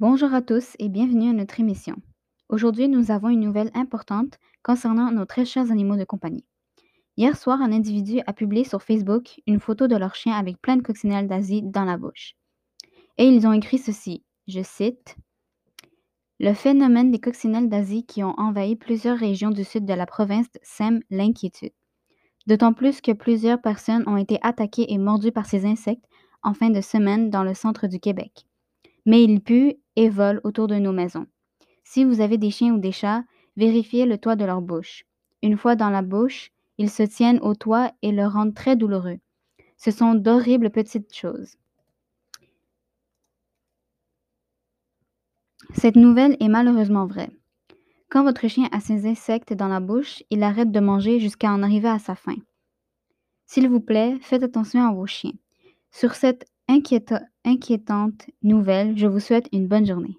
Bonjour à tous et bienvenue à notre émission. Aujourd'hui, nous avons une nouvelle importante concernant nos très chers animaux de compagnie. Hier soir, un individu a publié sur Facebook une photo de leur chien avec plein de coccinelles d'Asie dans la bouche. Et ils ont écrit ceci, je cite, Le phénomène des coccinelles d'Asie qui ont envahi plusieurs régions du sud de la province sème l'inquiétude. D'autant plus que plusieurs personnes ont été attaquées et mordues par ces insectes en fin de semaine dans le centre du Québec. Mais ils puent et volent autour de nos maisons. Si vous avez des chiens ou des chats, vérifiez le toit de leur bouche. Une fois dans la bouche, ils se tiennent au toit et le rendent très douloureux. Ce sont d'horribles petites choses. Cette nouvelle est malheureusement vraie. Quand votre chien a ces insectes dans la bouche, il arrête de manger jusqu'à en arriver à sa faim. S'il vous plaît, faites attention à vos chiens. Sur cette inquiétante nouvelle, je vous souhaite une bonne journée.